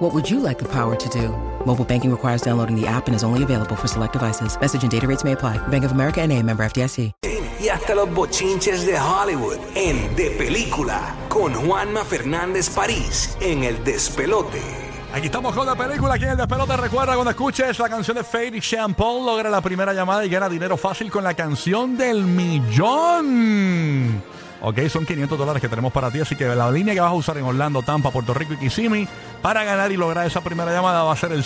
What would you like the power to do? Mobile banking requires downloading the app and is only available for select devices. Message and data rates may apply. Bank of America and a member FDIC. y hasta los bochinches de Hollywood en De Película con Juanma Fernández París en El Despelote. Aquí estamos con la película aquí en el despelote. Recuerda cuando escuches la canción de Fade y Champagne, logra la primera llamada y gana dinero fácil con la canción del millón. Ok, son 500 dólares que tenemos para ti, así que la línea que vas a usar en Orlando, Tampa, Puerto Rico y Kissimmee para ganar y lograr esa primera llamada va a ser el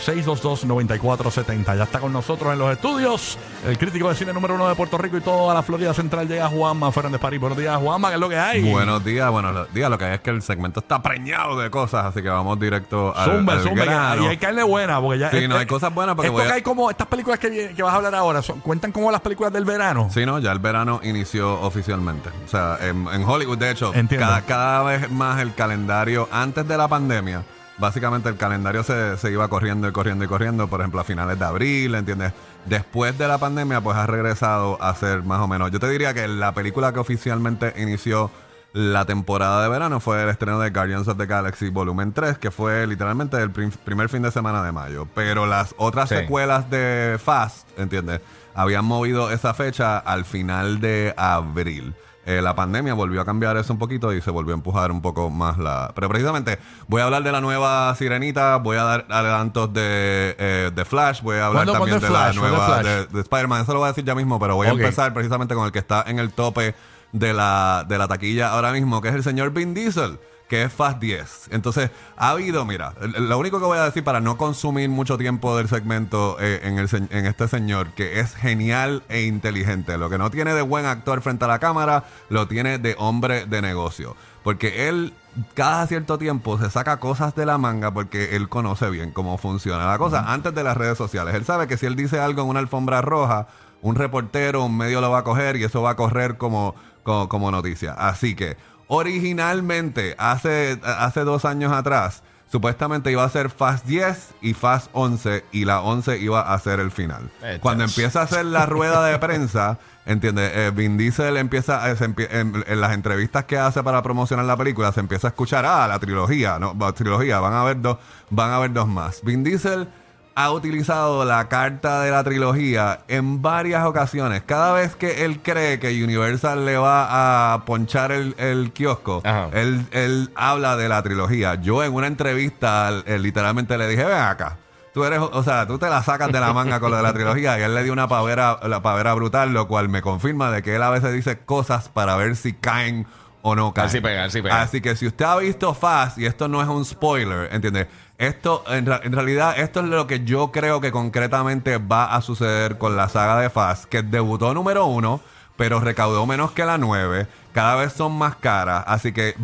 787-622-9470. Ya está con nosotros en los estudios el crítico de cine número uno de Puerto Rico y toda la Florida Central llega Juanma Fernández París. Buenos días, Juanma, ¿qué es lo que hay? Buenos días, buenos días. Lo que hay es que el segmento está preñado de cosas, así que vamos directo al, Zumba, al zumba, grano. y hay que darle buena, porque ya. Sí, no, hay cosas buenas porque Esto a- que hay como estas películas que, vas a hablar ahora, son- cuentan como las películas del verano. Sí, no, ya el verano inició oficialmente. O sea, en, en Hollywood, de hecho, Entiendo. cada, cada vez más el calendario, antes de la pandemia, básicamente el calendario se, se iba corriendo y corriendo y corriendo, por ejemplo, a finales de abril, ¿entiendes? Después de la pandemia, pues ha regresado a ser más o menos. Yo te diría que la película que oficialmente inició la temporada de verano fue el estreno de Guardians of the Galaxy Volumen 3, que fue literalmente el prim- primer fin de semana de mayo. Pero las otras Sí. secuelas de Fast, ¿entiendes? Habían movido esa fecha al final de abril. Eh, la pandemia volvió a cambiar eso un poquito y se volvió a empujar un poco más la... Pero precisamente voy a hablar de la nueva Sirenita, voy a dar adelantos de, eh, de Flash, voy a hablar ¿Cuándo- también de la nueva de, de Spider-Man. Eso lo voy a decir ya mismo, pero voy a empezar precisamente con el que está en el tope de la, de la taquilla ahora mismo, que es el señor Vin Diesel, que es Fast 10. Entonces, ha habido, mira, lo único que voy a decir para no consumir mucho tiempo del segmento eh, en, el, en este señor, que es genial e inteligente. Lo que no tiene de buen actor frente a la cámara, lo tiene de hombre de negocio. Porque él cada cierto tiempo se saca cosas de la manga porque él conoce bien cómo funciona la cosa antes de las redes sociales. Él sabe que si él dice algo en una alfombra roja, un reportero, un medio lo va a coger y eso va a correr como, como, como noticia. Así que, originalmente, hace, hace dos años atrás, supuestamente iba a ser Fast 10 y Fast 11 y la 11 iba a ser el final. Eh, Cuando chas. empieza a hacer la rueda de prensa, ¿entiendes? Eh, Vin Diesel empieza, eh, empie- en, en las entrevistas que hace para promocionar la película, se empieza a escuchar, ah, la trilogía, no, trilogía, van a haber dos, van a haber dos más. Vin Diesel ha utilizado la carta de la trilogía en varias ocasiones. Cada vez que él cree que Universal le va a ponchar el, el kiosco, él, él habla de la trilogía. Yo en una entrevista eh, literalmente le dije, ven acá. Tú eres, o sea, tú te la sacas de la manga con lo de la trilogía y él le dio una pavera, la pavera brutal, lo cual me confirma de que él a veces dice cosas para ver si caen o no caen. Así pega, así pega. Así que si usted ha visto Fast, y esto no es un spoiler, ¿entiendes? Esto, en, realidad, esto es lo que yo creo que concretamente va a suceder con la saga de Fast, que debutó número uno, pero recaudó menos que la nueve. Cada vez son más caras, así que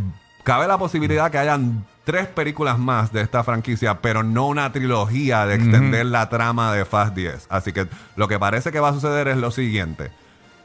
cabe la posibilidad que hayan tres películas más de esta franquicia, pero no una trilogía de extender la trama de Fast 10. Así que lo que parece que va a suceder es lo siguiente.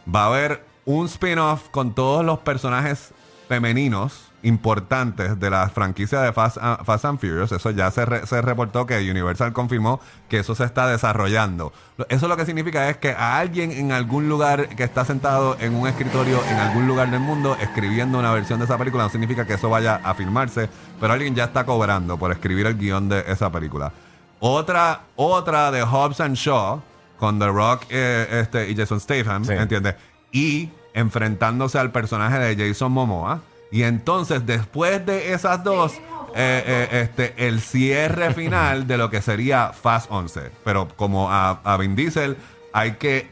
Va a haber un spin-off con todos los personajes femeninos importantes de la franquicia de Fast, a- Fast and Furious. Eso ya se, re- se reportó que Universal confirmó que eso se está desarrollando. Eso lo que significa es que a alguien en algún lugar que está sentado en un escritorio en algún lugar del mundo escribiendo una versión de esa película no significa que eso vaya a filmarse, pero alguien ya está cobrando por escribir el guion de esa película. Otra, otra de Hobbs and Shaw con The Rock eh, este, y Jason Statham, Sí. ¿entiendes? Y enfrentándose al personaje de Jason Momoa. Y entonces, después de esas dos, eh, eh, este, el cierre final de lo que sería Fast 11. Pero como a, a Vin Diesel hay que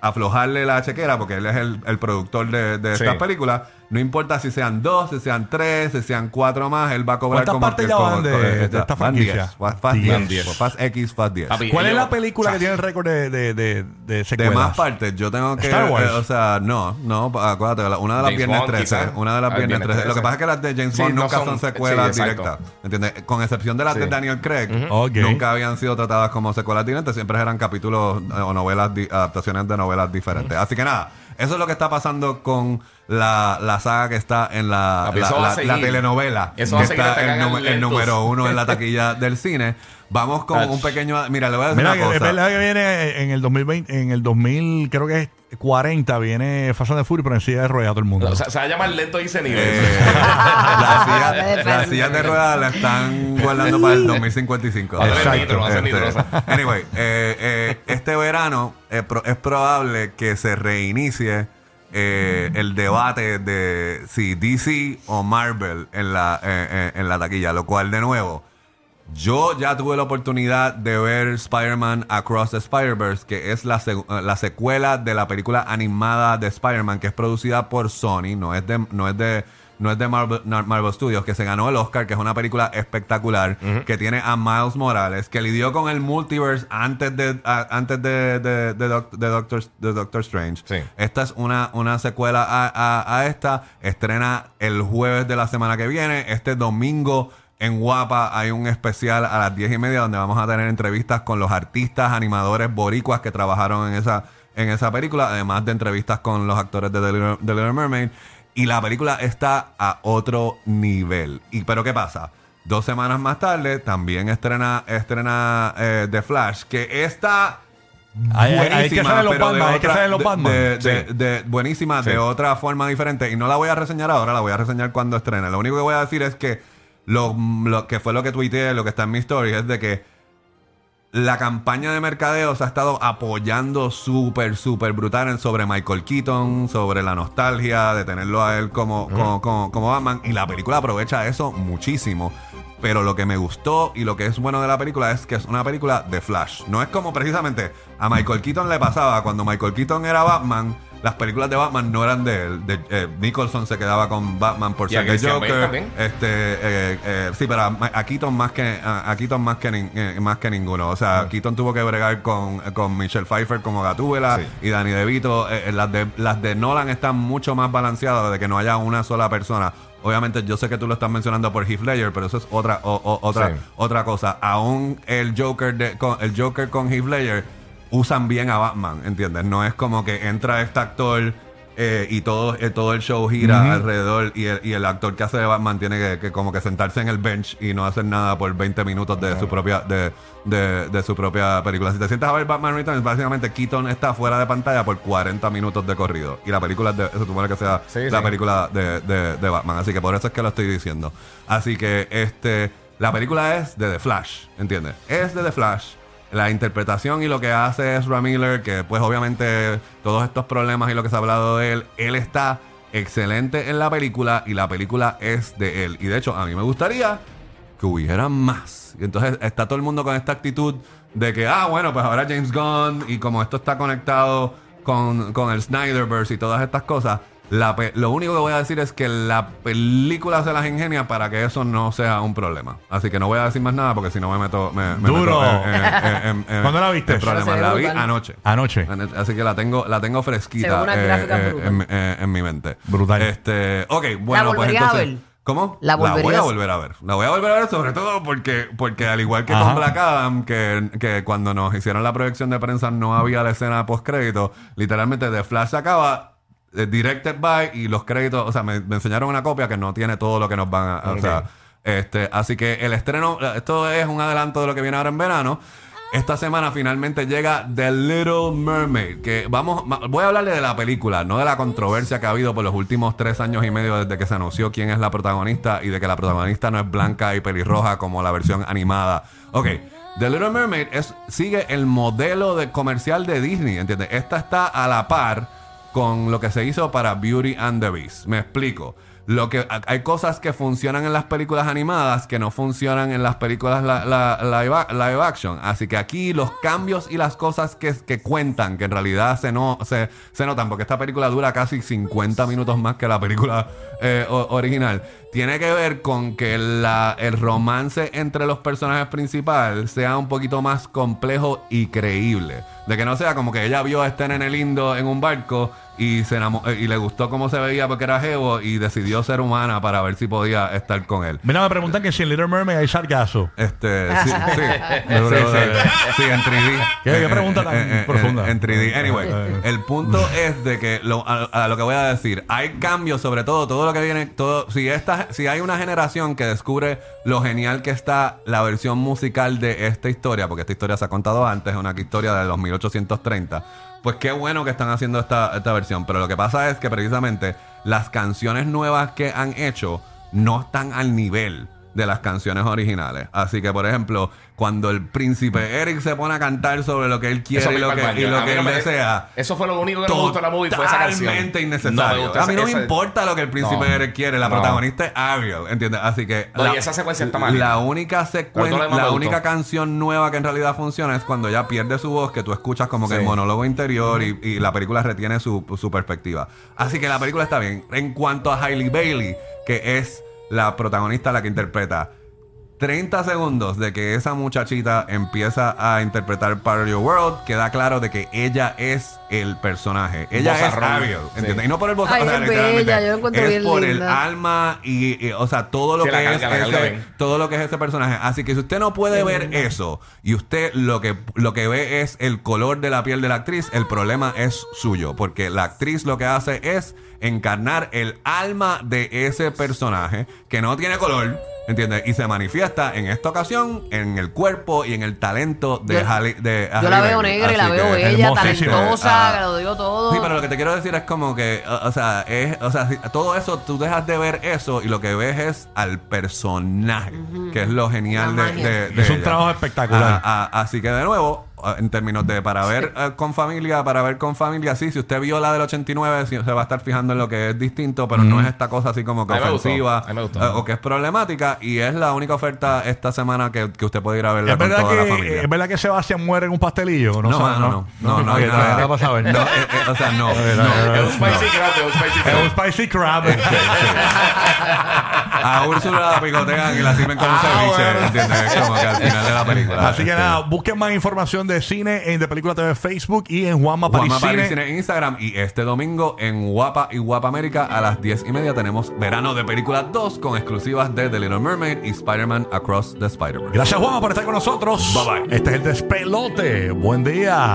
aflojarle la chequera porque él es el, el productor de, de Sí. estas películas. No importa si sean dos, si sean tres, si sean cuatro más, él va a cobrar ¿Cuántas como partes que- ya van de- esta- franquicia? 10, Fast Fast Diez. 10, Fast X, Fast 10. Papi, ¿Cuál es la película que tiene el récord de, de, de, de De secuelas? más partes, yo tengo que. Star Wars. eh, o sea, no, no, acuérdate, una de las viernes Bond, 13. quizás. Una de las Ah, viernes viernes 13. Lo que 13. pasa es que las de James Sí, Bond no nunca son- son, secuelas sí, directas. ¿Entiendes? Con excepción de las de. Daniel Craig, nunca habían sido tratadas como secuelas directas, siempre eran capítulos eh, o novelas, adaptaciones de novelas diferentes. Así que nada. Eso es lo que está pasando con la, la saga que está en la, Papi, la, eso va a la- seguir. la telenovela. Eso que va a seguir está que el, hagan nu- el lentos. número uno en la taquilla del cine. Vamos con Ach. un pequeño. Mira, le voy a decir Mira, una que es cosa. verdad que viene en el 2020, en el 2000, creo que es 40, viene Fast and the Furious, pero en silla de ruedas todo el mundo. O sea, se va a llamar lento y senil. Eh, las sillas las sillas de ruedas la están guardando para el 2055. Va a tener Exacto. nitro, Este, nitrosa. anyway, eh, eh, este verano pro- es probable que se reinicie eh, el debate de si DC o Marvel en la, eh, eh, en la taquilla, lo cual de nuevo, yo ya tuve la oportunidad de ver Spider-Man Across the Spider-Verse, que es la, eh, la secuela de la película animada de Spider-Man, que es producida por Sony, no es de, no es de, no es de Marvel, Marvel Studios, que se ganó el Oscar, que es una película espectacular, que tiene a Miles Morales, que lidió con el multiverse antes de, a- antes de, de, de Doc- de Doctor, de Doctor Strange. Sí. Esta es una, una secuela a, a- a esta. Estrena el jueves de la semana que viene. Este domingo en Guapa hay un especial a las 10 y media donde vamos a tener entrevistas con los artistas, animadores boricuas que trabajaron en esa, en esa película, además de entrevistas con los actores de The Little, The Little Mermaid. Y la película está a otro nivel. ¿Y pero qué pasa? Dos semanas más tarde también estrena, estrena eh, The Flash, que está que buenísima, salen los pero de Batman, ahí que otra- salen los de- Batman. de- de- Sí. de- buenísima, Sí. de otra forma diferente. Y no la voy a reseñar ahora, la voy a reseñar cuando estrene. Lo único que voy a decir es que lo, lo que fue lo que tuiteé, lo que está en mi story, es de que la campaña de mercadeo se ha estado apoyando súper, súper brutal sobre Michael Keaton, sobre la nostalgia de tenerlo a él como, como, como, como Batman. Y la película aprovecha eso muchísimo. Pero lo que me gustó y lo que es bueno de la película es que es una película de Flash. No es como precisamente a Michael Keaton le pasaba cuando Michael Keaton era Batman. Las películas de Batman no eran de él. De- eh, Nicholson se quedaba con Batman por ser Bale Joker. Este, eh, eh, sí, pero a, a Keaton más que a, a Keaton más que, nin- eh, más que ninguno. O sea, Keaton tuvo que bregar con, con Michelle Pfeiffer como Gatúbela Sí. y Danny DeVito. Eh, eh, las de las de Nolan están mucho más balanceadas de que no haya una sola persona. Obviamente, yo sé que tú lo estás mencionando por Heath Ledger, pero eso es otra o- o- otra Sí. otra cosa. Aún el Joker de con, el Joker con Heath Ledger usan bien a Batman, ¿entiendes? No es como que entra este actor eh, y todo, eh, todo el show gira alrededor y el, y el actor que hace de Batman tiene que, que como que sentarse en el bench y no hacer nada por 20 minutos de su propia de, de- de su propia película. Si te sientas a ver Batman Returns, básicamente Keaton está fuera de pantalla por 40 minutos de corrido y la película de, se supone que sea Sí, la sí. película de, de- de Batman, así que por eso es que lo estoy diciendo. Así que este la película es de The Flash, ¿entiendes? Es de The Flash. La interpretación y lo que hace es Miller, que pues obviamente todos estos problemas y lo que se ha hablado de él, él está excelente en la película y la película es de él. Y de hecho, a mí me gustaría que hubiera más. Y entonces está todo el mundo con esta actitud de que, ah, bueno, pues ahora James Gunn y como esto está conectado con, con el Snyderverse y todas estas cosas, la pe- lo único que voy a decir es que la película se las ingenia para que eso no sea un problema. Así que no voy a decir más nada porque si no me meto, me, me Duro. meto en, en- en- en- en- ¿Cuándo la viste? La vi anoche. Anoche. Así que la tengo, la tengo fresquita eh, eh, en, eh, en mi mente. Brutal. Este, ok, bueno, pues volverías a entonces. ver? ¿Cómo? La voy a volverías- volver a ver. La voy a volver a ver sobre todo porque, porque al igual que Ajá. con Black Adam, que, que cuando nos hicieron la proyección de prensa no había la escena post crédito, literalmente The Flash se acaba eh, directed by y los créditos, o sea, me, me enseñaron una copia que no tiene todo lo que nos van a, o sea, este, así que el estreno, esto es un adelanto de lo que viene ahora en verano. Esta semana finalmente llega The Little Mermaid, que vamos, voy a hablarle de la película, no de la controversia que ha habido por los últimos tres años y medio desde que se anunció quién es la protagonista y de que la protagonista no es blanca y pelirroja como la versión animada. Ok, The Little Mermaid es, sigue el modelo de comercial de Disney, ¿entiendes? Esta está a la par con lo que se hizo para Beauty and the Beast. Me explico. Lo que hay cosas que funcionan en las películas animadas que no funcionan en las películas la, la- live, action. Así que aquí los cambios y las cosas que, que cuentan, que en realidad se, no, se, se notan, porque esta película dura casi 50 minutos más que la película eh, original, tiene que ver con que la- el romance entre los personajes principales sea un poquito más complejo y creíble. De que no sea como que ella vio a este nene lindo en un barco y se enamo- eh, y le gustó cómo se veía porque era jevo y decidió ser humana para ver si podía estar con él. Mira, me preguntan que si en Little Mermaid hay sargazo. Este, sí, sí, sí, sí, sí, en 3D. ¿Qué- qué Eh, pregunta eh, tan eh, eh, profunda? En 3D. Anyway, Eh. el punto es de que lo, a, a lo que voy a decir, hay cambios, sobre todo todo lo que viene, todo, si esta, si hay una generación que descubre lo genial que está la versión musical de esta historia, porque esta historia se ha contado antes, es una historia de los 1830. Pues qué bueno que están haciendo esta, esta versión. Pero lo que pasa es que precisamente las canciones nuevas que han hecho no están al nivel de las canciones originales. Así que, por ejemplo, cuando el príncipe Eric se pone a cantar sobre lo que él quiere y lo que, y lo no él me- desea. Eso fue lo único que no me gustó de la movie, fue esa canción. Totalmente innecesario. a mí no me importa lo que el príncipe No. Eric quiere. La protagonista es Ariel, ¿entiendes? Así que... No, y esa secuencia está mal. La única secuencia, la única canción nueva que en realidad funciona es cuando ella pierde su voz, que tú escuchas como que Sí. el monólogo interior y, y la película retiene su, su perspectiva. Así que la película está bien. En cuanto a Hailey Bailey, que es la protagonista, la que interpreta 30 segundos de que esa muchachita empieza a interpretar Part of Your World, queda claro de que ella es el personaje. Ella es. Ariel, ¿entiendes? Sí. Y no por el voz, Ay, es bella, yo la encuentro es bien por el alma y, y, o sea, todo lo Sí, que la es carga, ese, todo lo que es ese personaje. Así que si usted no puede ver eso y usted lo que lo que ve es el color de la piel de la actriz, el problema es suyo, porque la actriz lo que hace es encarnar el alma de ese personaje que no tiene color, ¿entiendes? Y se manifiesta en esta ocasión en el cuerpo y en el talento de Yo- Halle- de Yo Halle la veo Berry. negra y la veo bella, talentosa, Ah. que lo digo todo. Sí, pero lo que te quiero decir es como que, o, o sea, es, o sea, si- todo eso, tú dejas de ver eso y lo que ves es al personaje, que es lo genial de, de- de Es un ella. trabajo espectacular. Ah, ah, así que de nuevo, en términos de para ver eh, con familia, para ver con familia, sí, si usted vio la del 89, sí, se va a estar fijando en lo que es distinto, pero no es esta cosa así como que ofensiva eh, o que es problemática y es la única oferta esta semana que, que usted puede ir a verla ¿Es con verdad, toda la familia. que, ¿Es verdad que Sebastián muere en un pastelillo? no, sabe, mano, no, no, no, saber. No, eh, eh, o sea, no, no. Es un spicy crab, es un spicy Es crab. un spicy crab. A Úrsula la picotean y la sirven con un Ah, ceviche. ¿entiendes? Es como que al final de la película. Así que Este, nada, busquen más información de cine en De Película TV Facebook y en Juanma París Juanma París Cine. Cine en Instagram y este domingo en Guapa y Guapa América a las 10 y media tenemos Verano de Película 2 con exclusivas de The Little Mermaid y Spider-Man Across the Spider-Man. Gracias Juanma por estar con nosotros. Bye, bye. Este es el despelote. Buen día.